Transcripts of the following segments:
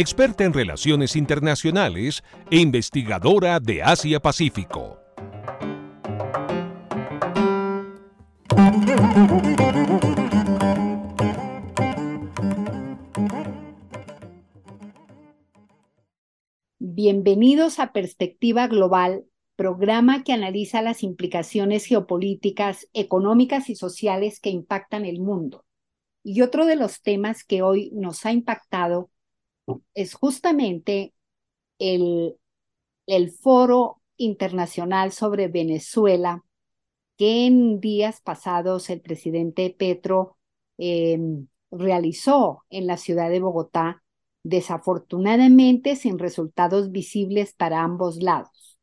experta en relaciones internacionales e investigadora de Asia-Pacífico. Bienvenidos a Perspectiva Global, programa que analiza las implicaciones geopolíticas, económicas y sociales que impactan el mundo. Y otro de los temas que hoy nos ha impactado es justamente el, el foro internacional sobre Venezuela que en días pasados el presidente Petro em, realizó en la ciudad de Bogotá desafortunadamente sin resultados visibles para ambos lados.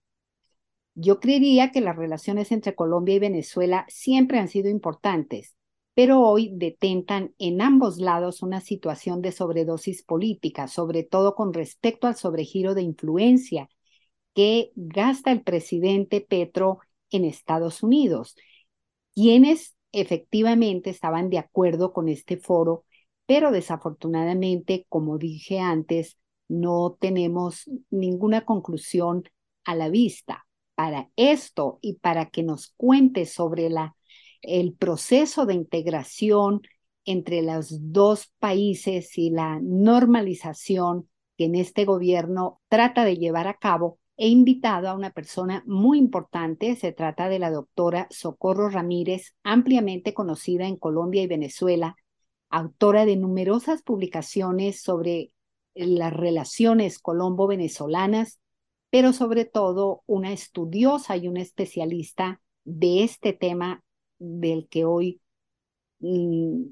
Yo creería que las relaciones entre Colombia y Venezuela siempre han sido importantes, pero hoy detentan en ambos lados una situación de sobredosis política, sobre todo con respecto al sobregiro de influencia que gasta el presidente Petro en Estados Unidos, quienes efectivamente estaban de acuerdo con este foro pero desafortunadamente, como dije antes, no tenemos ninguna conclusión a la vista. Para esto y para que nos cuente sobre la, el proceso de integración entre los dos países y la normalización que en este gobierno trata de llevar a cabo, he invitado a una persona muy importante. Se trata de la doctora Socorro Ramírez, ampliamente conocida en Colombia y Venezuela autora de numerosas publicaciones sobre las relaciones colombo-venezolanas, pero sobre todo una estudiosa y una especialista de este tema del que hoy mm,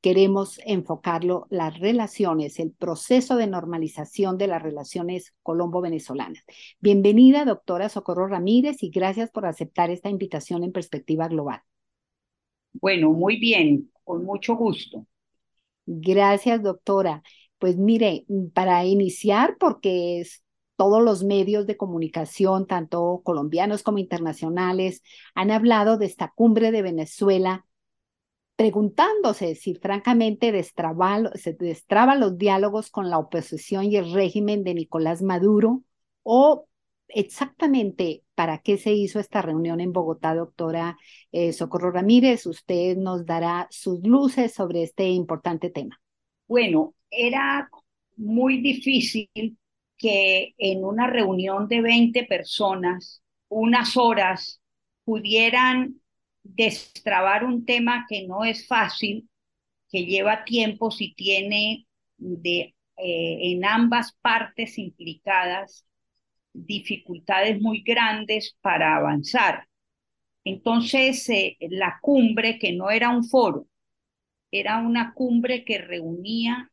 queremos enfocarlo, las relaciones, el proceso de normalización de las relaciones colombo-venezolanas. Bienvenida, doctora Socorro Ramírez, y gracias por aceptar esta invitación en perspectiva global. Bueno, muy bien, con mucho gusto. Gracias, doctora. Pues mire, para iniciar, porque es, todos los medios de comunicación, tanto colombianos como internacionales, han hablado de esta cumbre de Venezuela, preguntándose si francamente se destraban los diálogos con la oposición y el régimen de Nicolás Maduro o exactamente para qué se hizo esta reunión en Bogotá, doctora eh, Socorro Ramírez. Usted nos dará sus luces sobre este importante tema. Bueno, era muy difícil que en una reunión de 20 personas, unas horas, pudieran destrabar un tema que no es fácil, que lleva tiempo si tiene de, eh, en ambas partes implicadas dificultades muy grandes para avanzar. Entonces, eh, la cumbre, que no era un foro, era una cumbre que reunía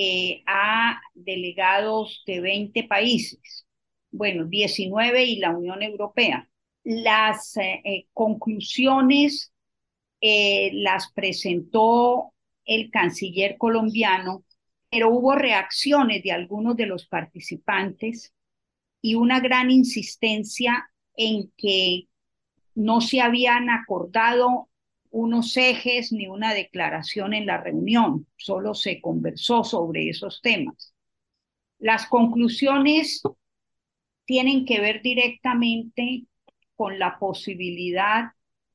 eh, a delegados de 20 países, bueno, 19 y la Unión Europea. Las eh, conclusiones las presentó el canciller colombiano, pero hubo reacciones de algunos de los participantes y una gran insistencia en que no se habían acordado unos ejes ni una declaración en la reunión, solo se conversó sobre esos temas. Las conclusiones tienen que ver directamente con la posibilidad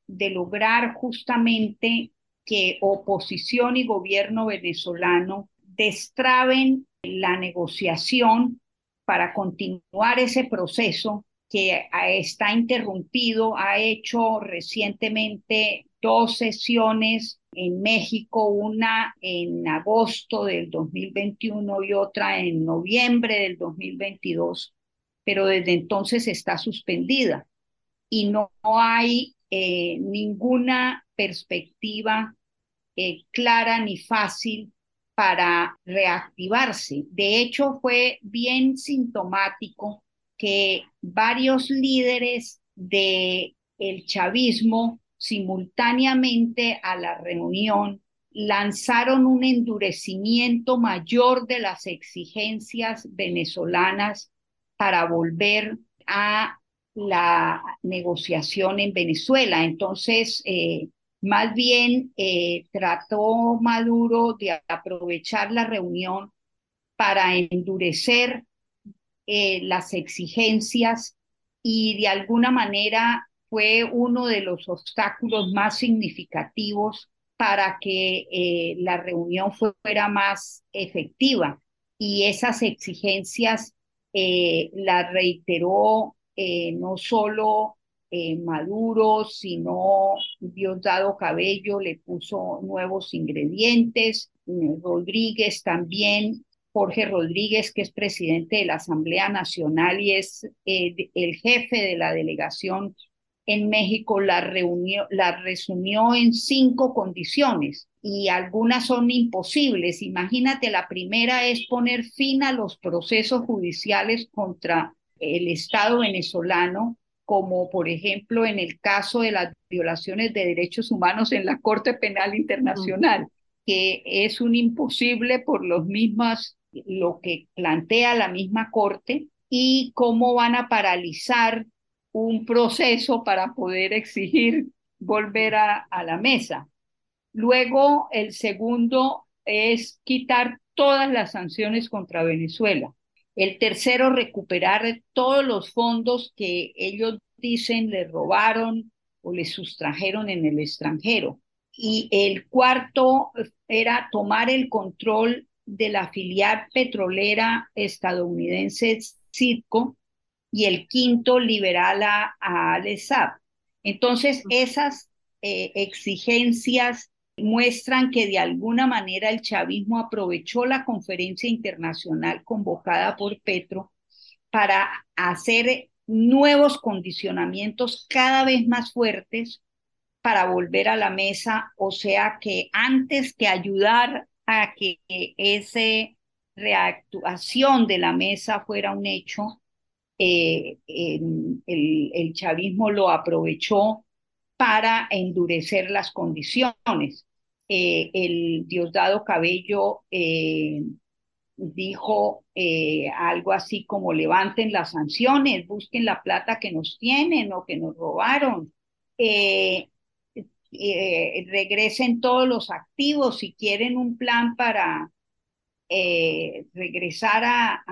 de lograr justamente que oposición y gobierno venezolano destraben la negociación para continuar ese proceso que está interrumpido, ha hecho recientemente dos sesiones en México, una en agosto del 2021 y otra en noviembre del 2022, pero desde entonces está suspendida y no, hay eh, ninguna perspectiva eh, clara ni fácil para reactivarse. De hecho, fue bien sintomático que varios líderes de el chavismo simultáneamente a la reunión lanzaron un endurecimiento mayor de las exigencias venezolanas para volver a la negociación en Venezuela. Entonces, eh, más bien eh, trató Maduro de aprovechar la reunión para endurecer eh, las exigencias y de alguna manera fue uno de los obstáculos más significativos para que eh, la reunión fuera más efectiva. Y esas exigencias eh, las reiteró eh, no solo Maduro, sino Diosdado Cabello le puso nuevos ingredientes, Rodríguez también, Jorge Rodríguez, que es presidente de la Asamblea Nacional y es el jefe de la delegación en México la, reunió, la resumió en cinco condiciones y algunas son imposibles. Imagínate, la primera es poner fin a los procesos judiciales contra el Estado venezolano, como por ejemplo en el caso de las violaciones de derechos humanos en la Corte Penal Internacional, que es un imposible por los mismas, lo que plantea la misma Corte, y cómo van a paralizar un proceso para poder exigir volver a, la mesa. Luego, el segundo es quitar todas las sanciones contra Venezuela. El tercero, recuperar todos los fondos que ellos dicen le robaron o le sustrajeron en el extranjero. Y el cuarto era tomar el control de la filial petrolera estadounidense CITCO y el quinto liberal a, a Entonces, esas eh, exigencias muestran que de alguna manera el chavismo aprovechó la conferencia internacional convocada por Petro para hacer nuevos condicionamientos cada vez más fuertes para volver a la mesa, o sea que antes que ayudar a que esa reactuación de la mesa fuera un hecho, eh, el, chavismo lo aprovechó para endurecer las condiciones. Eh, el Diosdado Cabello eh, dijo algo así como levanten las sanciones, busquen la plata que nos tienen o que nos robaron, regresen todos los activos si quieren un plan para eh, regresar a,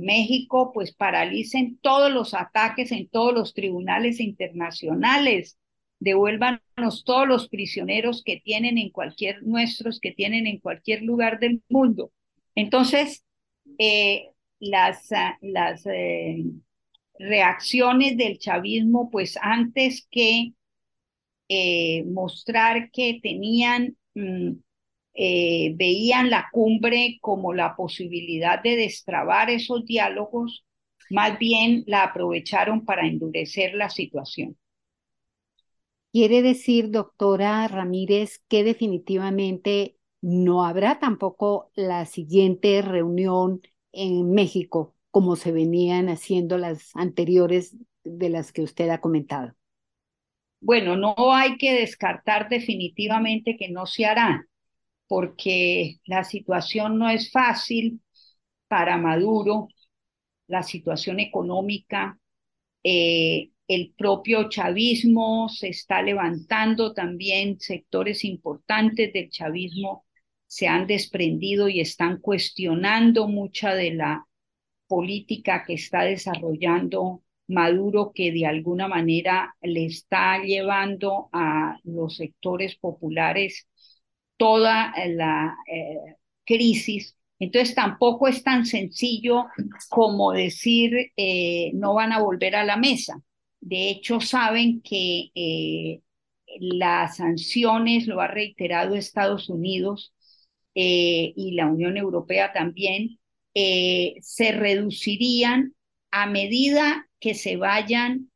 México, pues paralicen todos los ataques en todos los tribunales internacionales, devuélvanos todos los prisioneros que tienen en cualquier, nuestros que tienen en cualquier lugar del mundo. Entonces, eh, las, las eh, reacciones del chavismo, pues antes que mostrar que tenían mm, eh, veían la cumbre como la posibilidad de destrabar esos diálogos, más bien la aprovecharon para endurecer la situación. Quiere decir, doctora Ramírez, que definitivamente no habrá tampoco la siguiente reunión en México como se venían haciendo las anteriores de las que usted ha comentado. Bueno, no hay que descartar definitivamente que no se harán porque la situación no es fácil para Maduro, la situación económica, eh, el propio chavismo se está levantando también, sectores importantes del chavismo se han desprendido y están cuestionando mucha de la política que está desarrollando Maduro, que de alguna manera le está llevando a los sectores populares toda la eh, crisis. Entonces tampoco es tan sencillo como decir eh, no van a volver a la mesa. De hecho, saben que eh, las sanciones, lo ha reiterado Estados Unidos y la Unión Europea también, se reducirían a medida que se vayan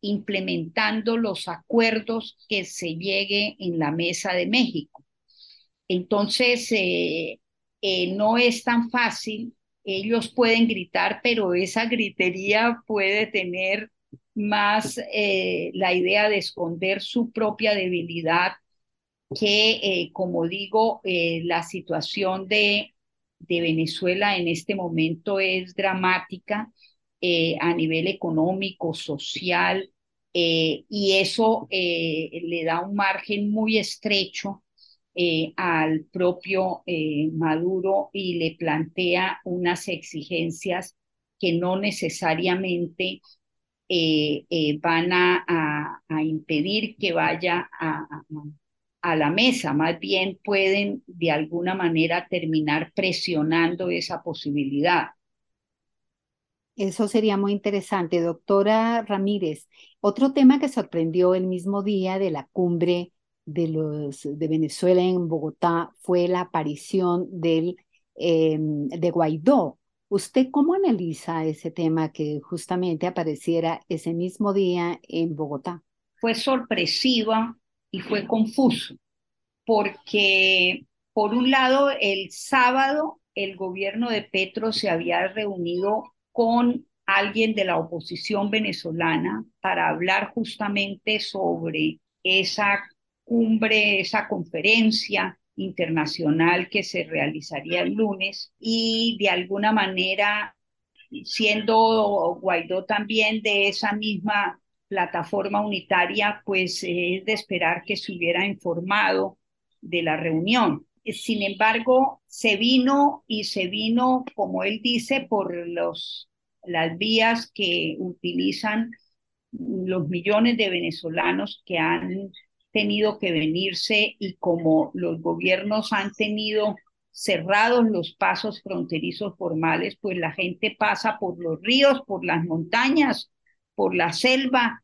implementando los acuerdos que se llegue en la mesa de México. Entonces, eh, eh, no es tan fácil. Ellos pueden gritar, pero esa gritería puede tener más eh, la idea de esconder su propia debilidad que, como digo, la situación de, Venezuela en este momento es dramática a nivel económico, social, y eso le da un margen muy estrecho eh, al propio eh, Maduro y le plantea unas exigencias que no necesariamente eh, van a, impedir que vaya a, a la mesa, más bien pueden de alguna manera terminar presionando esa posibilidad. Eso sería muy interesante, doctora Ramírez. Otro tema que sorprendió el mismo día de la cumbre de, los, de Venezuela en Bogotá fue la aparición del, em, de Guaidó. ¿Usted cómo analiza ese tema que justamente apareciera ese mismo día en Bogotá? Fue sorpresiva y fue confuso, porque por un lado el sábado el gobierno de Petro se había reunido con alguien de la oposición venezolana para hablar justamente sobre esa cumbre, esa conferencia internacional que se realizaría el lunes y de alguna manera, siendo Guaidó también de esa misma plataforma unitaria, pues es de esperar que se hubiera informado de la reunión. Sin embargo, se vino y se vino, como él dice, por los, las vías que utilizan los millones de venezolanos que han tenido que venirse y como los gobiernos han tenido cerrados los pasos fronterizos formales, pues la gente pasa por los ríos, por las montañas, por la selva,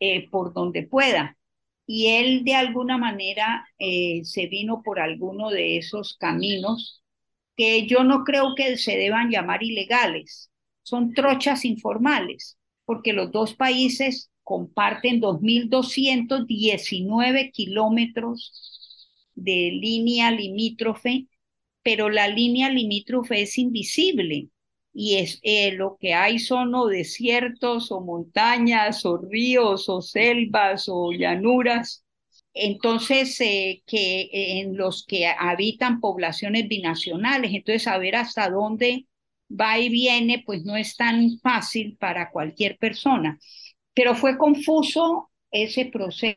eh, por donde pueda. Y él de alguna manera eh, se vino por alguno de esos caminos que yo no creo que se deban llamar ilegales, son trochas informales, porque los dos países comparten 2.219 kilómetros de línea limítrofe, pero la línea limítrofe es invisible y es eh, lo que hay son o desiertos o montañas o ríos o selvas o llanuras. Entonces, eh, que en los que habitan poblaciones binacionales, entonces saber hasta dónde va y viene, pues no es tan fácil para cualquier persona. Pero fue confuso ese proceso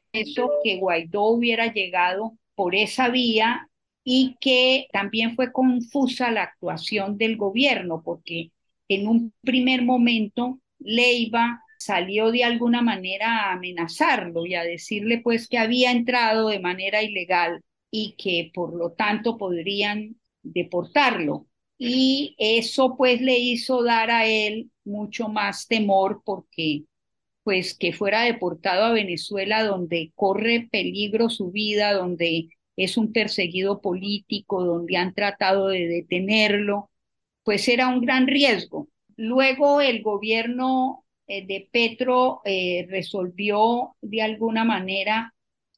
que Guaidó hubiera llegado por esa vía y que también fue confusa la actuación del gobierno, porque en un primer momento Leiva salió de alguna manera a amenazarlo y a decirle pues que había entrado de manera ilegal y que por lo tanto podrían deportarlo. Y eso pues le hizo dar a él mucho más temor porque pues que fuera deportado a Venezuela donde corre peligro su vida, donde es un perseguido político, donde han tratado de detenerlo, pues era un gran riesgo. Luego el gobierno eh, de Petro eh, resolvió de alguna manera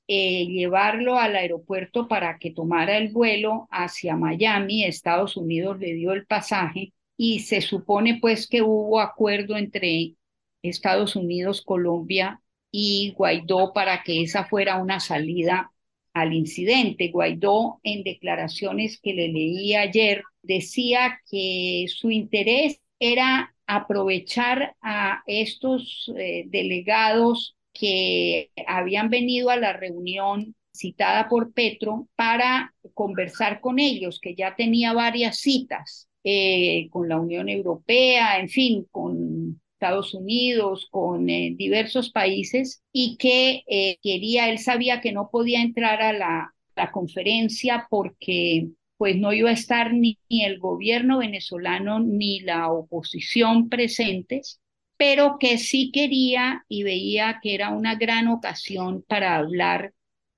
eh, llevarlo al aeropuerto para que tomara el vuelo hacia Miami. Estados Unidos le dio el pasaje y se supone pues que hubo acuerdo entre Estados Unidos, Colombia y Guaidó para que esa fuera una salida al incidente. Guaidó, en declaraciones que le leí ayer, decía que su interés era aprovechar a estos eh, delegados que habían venido a la reunión citada por Petro para conversar con ellos, que ya tenía varias citas eh, con la Unión Europea, en fin, con Estados Unidos, con eh, diversos países, y que eh, quería, él sabía que no podía entrar a la, conferencia porque pues no iba a estar ni, ni el gobierno venezolano ni la oposición presentes, pero que sí quería y veía que era una gran ocasión para hablar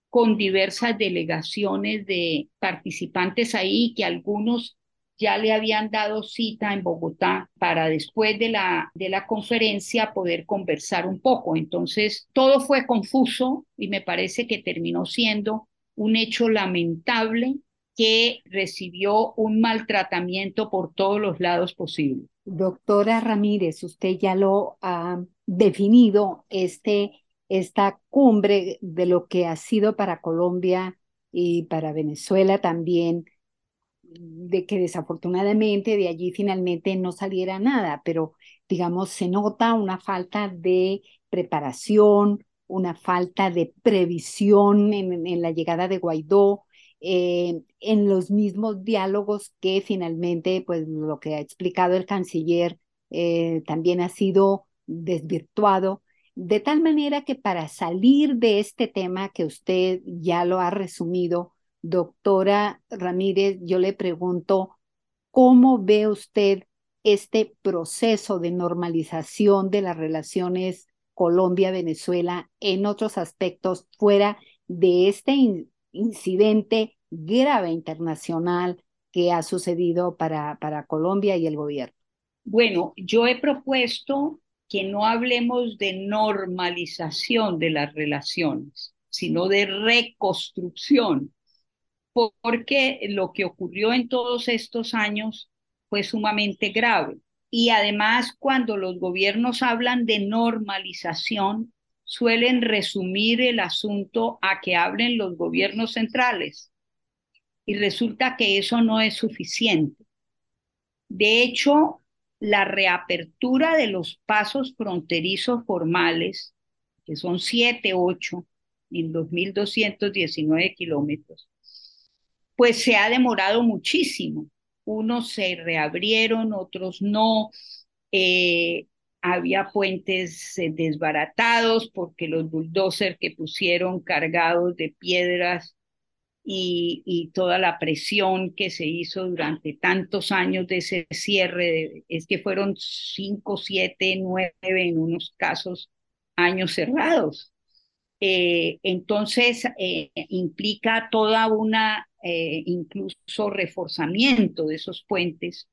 con diversas delegaciones de participantes ahí, que algunos ya le habían dado cita en Bogotá para después de la, de la conferencia poder conversar un poco. Entonces, todo fue confuso y me parece que terminó siendo un hecho lamentable que recibió un maltratamiento por todos los lados posibles. Doctora Ramírez, usted ya lo ha definido, este, esta cumbre de lo que ha sido para Colombia y para Venezuela también, de que desafortunadamente de allí finalmente no saliera nada, pero digamos, se nota una falta de preparación, una falta de previsión en, en la llegada de Guaidó, eh, en los mismos diálogos que finalmente, pues lo que ha explicado el canciller eh, también ha sido desvirtuado, de tal manera que para salir de este tema que usted ya lo ha resumido, doctora Ramírez, yo le pregunto, ¿cómo ve usted este proceso de normalización de las relaciones Colombia-Venezuela en otros aspectos fuera de este incidente grave internacional que ha sucedido para, para Colombia y el gobierno? Bueno, yo he propuesto que no hablemos de normalización de las relaciones, sino de reconstrucción, porque lo que ocurrió en todos estos años fue sumamente grave. Y además, cuando los gobiernos hablan de normalización, suelen resumir el asunto a que hablen los gobiernos centrales. Y resulta que eso no es suficiente. De hecho, la reapertura de los pasos fronterizos formales, que son siete, ocho, en 2.219 kilómetros, pues se ha demorado muchísimo. Unos se reabrieron, otros no. Eh, había puentes eh, desbaratados porque los bulldozers que pusieron cargados de piedras y, toda la presión que se hizo durante tantos años de ese cierre, es que fueron cinco, siete, nueve en unos casos años cerrados. Eh, entonces, implica toda una, incluso reforzamiento de esos puentes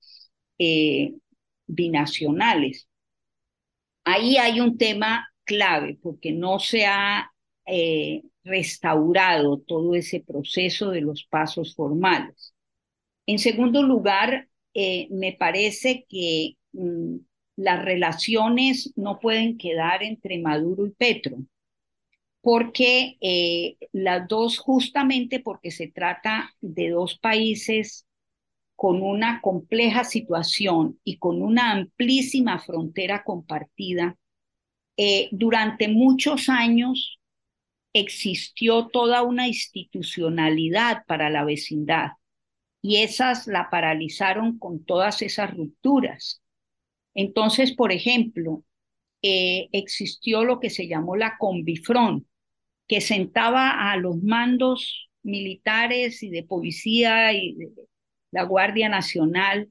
binacionales ahí hay un tema clave porque no se ha eh, restaurado todo ese proceso de los pasos formales. En segundo lugar, eh, me parece que mm, las relaciones no pueden quedar entre Maduro y Petro, porque eh, las dos, justamente porque se trata de dos países con una compleja situación y con una amplísima frontera compartida, eh, durante muchos años existió toda una institucionalidad para la vecindad y esas la paralizaron con todas esas rupturas. Entonces, por ejemplo, eh, existió lo que se llamó la Combifrón, que sentaba a los mandos militares y de policía y la Guardia Nacional,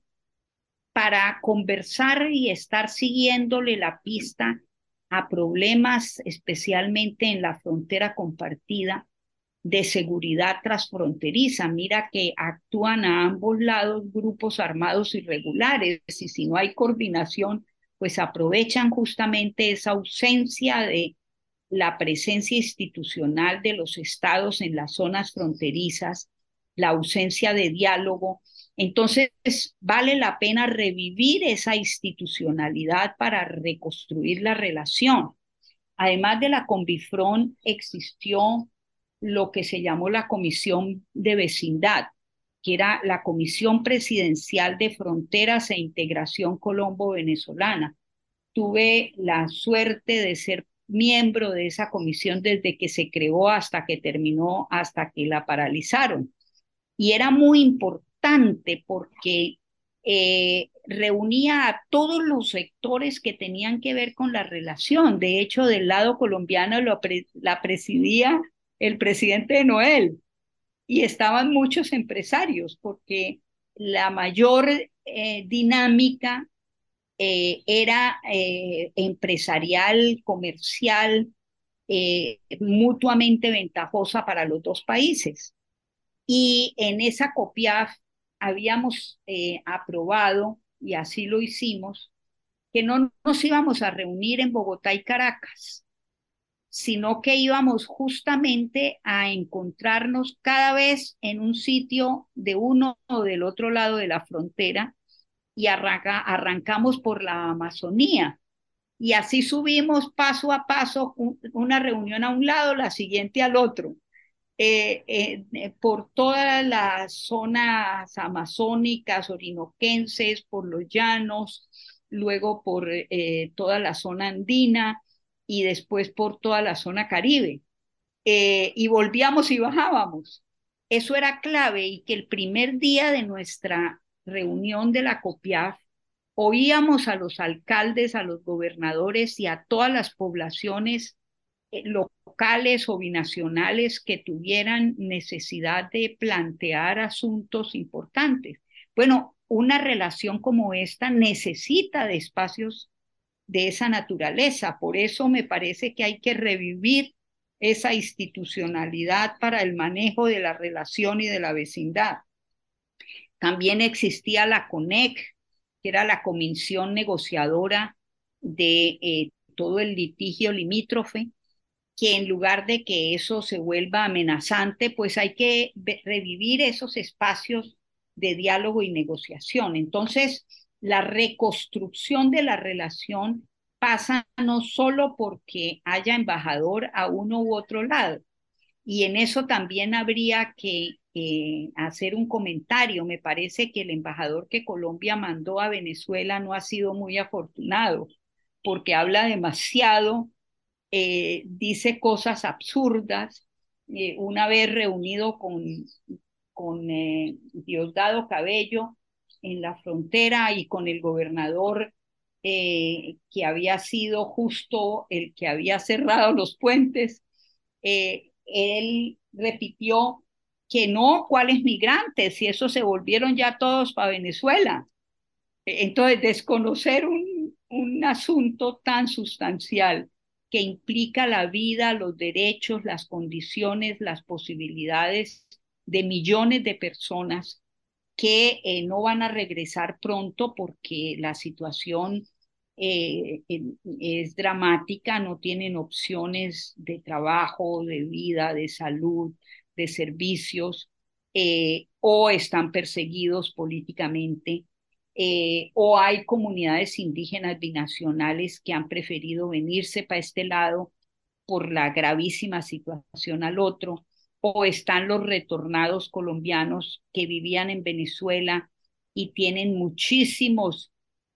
para conversar y estar siguiéndole la pista a problemas, especialmente en la frontera compartida de seguridad transfronteriza. Mira que actúan a ambos lados grupos armados irregulares y si no hay coordinación, pues aprovechan justamente esa ausencia de la presencia institucional de los estados en las zonas fronterizas la ausencia de diálogo. Entonces, vale la pena revivir esa institucionalidad para reconstruir la relación. Además de la Convifrón, existió lo que se llamó la Comisión de Vecindad, que era la Comisión Presidencial de Fronteras e Integración Colombo-Venezolana. Tuve la suerte de ser miembro de esa comisión desde que se creó hasta que terminó, hasta que la paralizaron y era muy importante porque eh, reunía a todos los sectores que tenían que ver con la relación. De hecho, del lado colombiano la presidía el presidente de Noel y estaban muchos empresarios porque la mayor eh, dinámica eh, era empresarial, comercial, mutuamente ventajosa para los dos países. Y en esa COPIAF habíamos eh, aprobado, y así lo hicimos, que no nos íbamos a reunir en Bogotá y Caracas, sino que íbamos justamente a encontrarnos cada vez en un sitio de uno o del otro lado de la frontera y arrancamos por la Amazonía. Y así subimos paso a paso, una reunión a un lado, la siguiente al otro. Eh, eh, por todas las zonas amazónicas, orinoquenses, por los llanos, luego por eh, toda la zona andina y después por toda la zona caribe. y volvíamos y bajábamos. Eso era clave y que el primer día de nuestra reunión de la COPIAF oíamos a los alcaldes, a los gobernadores y a todas las poblaciones locales locales o binacionales que tuvieran necesidad de plantear asuntos importantes. Bueno, una relación como esta necesita de espacios de esa naturaleza. Por eso me parece que hay que revivir esa institucionalidad para el manejo de la relación y de la vecindad. También existía la CONEC, que era la Comisión Negociadora de eh, todo el litigio limítrofe, que en lugar de que eso se vuelva amenazante, pues hay que revivir esos espacios de diálogo y negociación. Entonces, la reconstrucción de la relación pasa no solo porque haya embajador a uno u otro lado, y en eso también habría que hacer un comentario. Me parece que el embajador que Colombia mandó a Venezuela no ha sido muy afortunado, porque habla demasiado eh, dice cosas absurdas. Eh, una vez reunido con, con eh, Diosdado Cabello en la frontera y con el gobernador que había sido justo el que había cerrado los puentes, él repitió que no, ¿cuáles migrantes? Si esos se volvieron ya todos para Venezuela. Entonces, desconocer un, un asunto tan sustancial que implica la vida, los derechos, las condiciones, las posibilidades de millones de personas que eh, no van a regresar pronto porque la situación eh, es dramática, no tienen opciones de trabajo, de vida, de salud, de servicios, eh, o están perseguidos políticamente eh, o hay comunidades indígenas binacionales que han preferido venirse para este lado por la gravísima situación al otro, o están los retornados colombianos que vivían en Venezuela y tienen muchísimos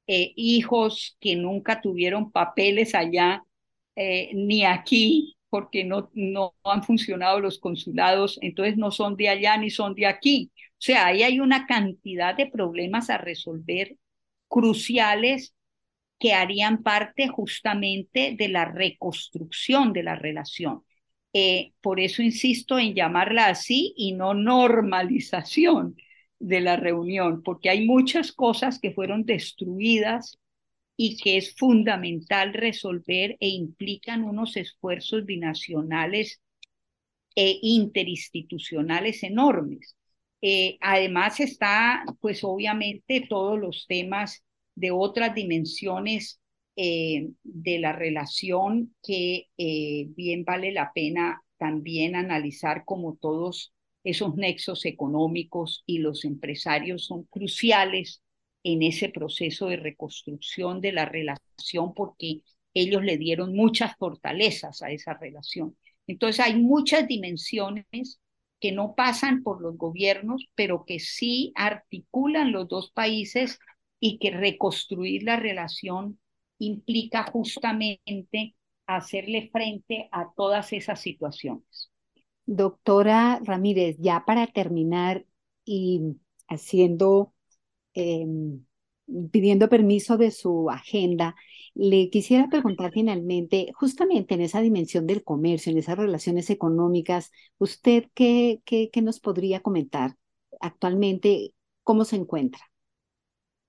eh, hijos que nunca tuvieron papeles allá ni aquí porque no, no han funcionado los consulados, entonces no son de allá ni son de aquí. O sea, ahí hay una cantidad de problemas a resolver cruciales que harían parte justamente de la reconstrucción de la relación. Eh, por eso insisto en llamarla así y no normalización de la reunión, porque hay muchas cosas que fueron destruidas y que es fundamental resolver e implican unos esfuerzos binacionales e interinstitucionales enormes. Eh, además está, pues obviamente, todos los temas de otras dimensiones eh, de la relación que eh, bien vale la pena también analizar como todos esos nexos económicos y los empresarios son cruciales en ese proceso de reconstrucción de la relación porque ellos le dieron muchas fortalezas a esa relación. Entonces hay muchas dimensiones que no pasan por los gobiernos, pero que sí articulan los dos países y que reconstruir la relación implica justamente hacerle frente a todas esas situaciones. Doctora Ramírez, ya para terminar y haciendo, em, pidiendo permiso de su agenda, le quisiera preguntar finalmente, justamente en esa dimensión del comercio, en esas relaciones económicas, ¿usted qué, qué, nos podría comentar actualmente? ¿Cómo se encuentra?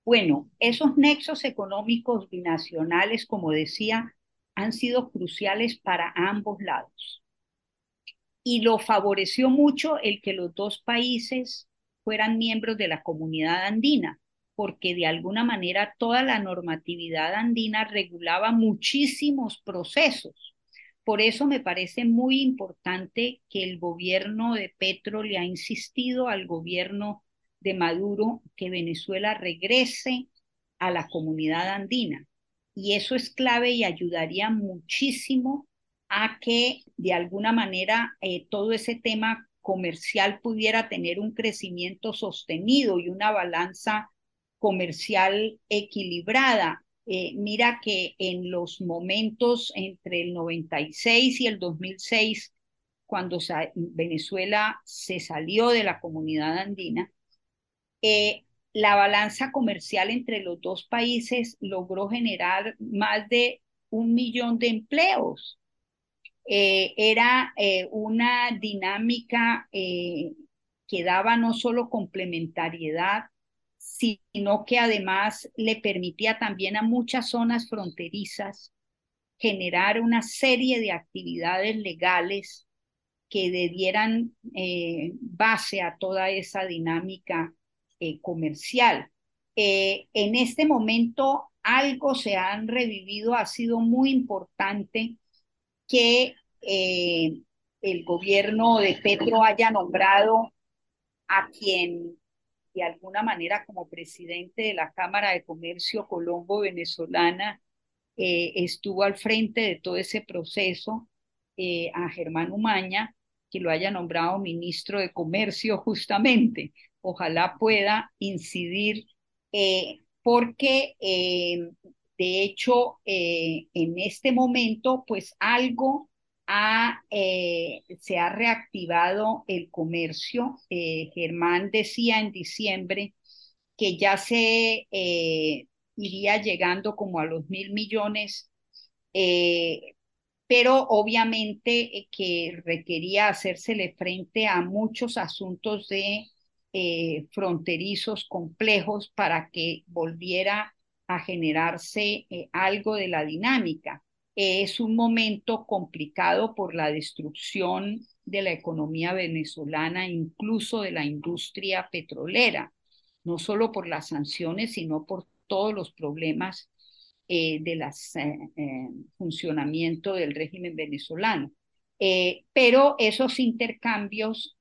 Bueno, esos nexos económicos binacionales, como decía, han sido cruciales para ambos lados. Y lo favoreció mucho el que los dos países fueran miembros de la comunidad andina, porque de alguna manera toda la normatividad andina regulaba muchísimos procesos. Por eso me parece muy importante que el gobierno de Petro le ha insistido al gobierno de Maduro que Venezuela regrese a la comunidad andina. Y eso es clave y ayudaría muchísimo a que de alguna manera eh, todo ese tema comercial pudiera tener un crecimiento sostenido y una balanza comercial equilibrada. Eh, mira que en los momentos entre el 96 y el 2006, cuando Venezuela se salió de la comunidad andina, eh, la balanza comercial entre los dos países logró generar más de un millón de empleos. Eh, era una dinámica que daba no solo complementariedad, sino que además le permitía también a muchas zonas fronterizas generar una serie de actividades legales que dieran eh, base a toda esa dinámica eh, comercial. Eh, en este momento algo se han revivido, ha sido muy importante que el gobierno de Petro haya nombrado a quien de alguna manera como presidente de la Cámara de Comercio Colombo-Venezolana eh, estuvo al frente de todo ese proceso, eh, a Germán Umaña, que lo haya nombrado ministro de Comercio justamente. Ojalá pueda incidir, eh, porque de hecho en este momento, pues algo eh, se ha reactivado el comercio. Eh, Germán decía en diciembre que ya se eh, iría llegando como a los mil millones, pero obviamente que requería hacérsele frente a muchos asuntos de fronterizos complejos para que volviera a generarse algo de la dinámica es un momento complicado por la destrucción de la economía venezolana, incluso de la industria petrolera, no solo por las sanciones, sino por todos los problemas eh, del eh, eh, funcionamiento del régimen venezolano. pero esos intercambios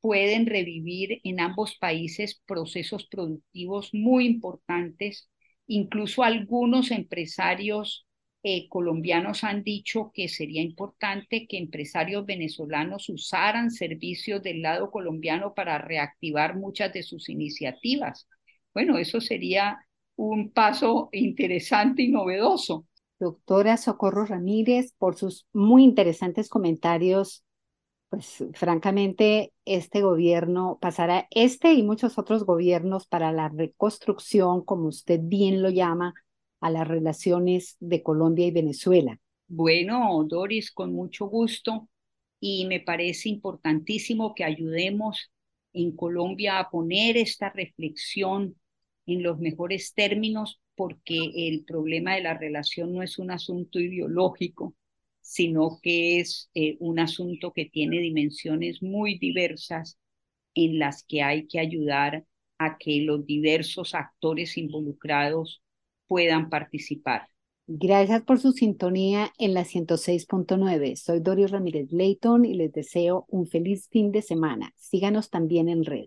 pueden revivir en ambos países procesos productivos muy importantes, incluso algunos empresarios eh, colombianos han dicho que sería importante que empresarios venezolanos usaran servicios del lado colombiano para reactivar muchas de sus iniciativas. Bueno, eso sería un paso interesante y novedoso. Doctora Socorro Ramírez, por sus muy interesantes comentarios, pues francamente este gobierno pasará, este y muchos otros gobiernos para la reconstrucción, como usted bien lo llama, a las relaciones de Colombia y Venezuela. Bueno, Doris, con mucho gusto y me parece importantísimo que ayudemos en Colombia a poner esta reflexión en los mejores términos porque el problema de la relación no es un asunto ideológico, sino que es eh, un asunto que tiene dimensiones muy diversas en las que hay que ayudar a que los diversos actores involucrados puedan participar. Gracias por su sintonía en la 106.9. Soy Doris Ramírez Leighton y les deseo un feliz fin de semana. Síganos también en red.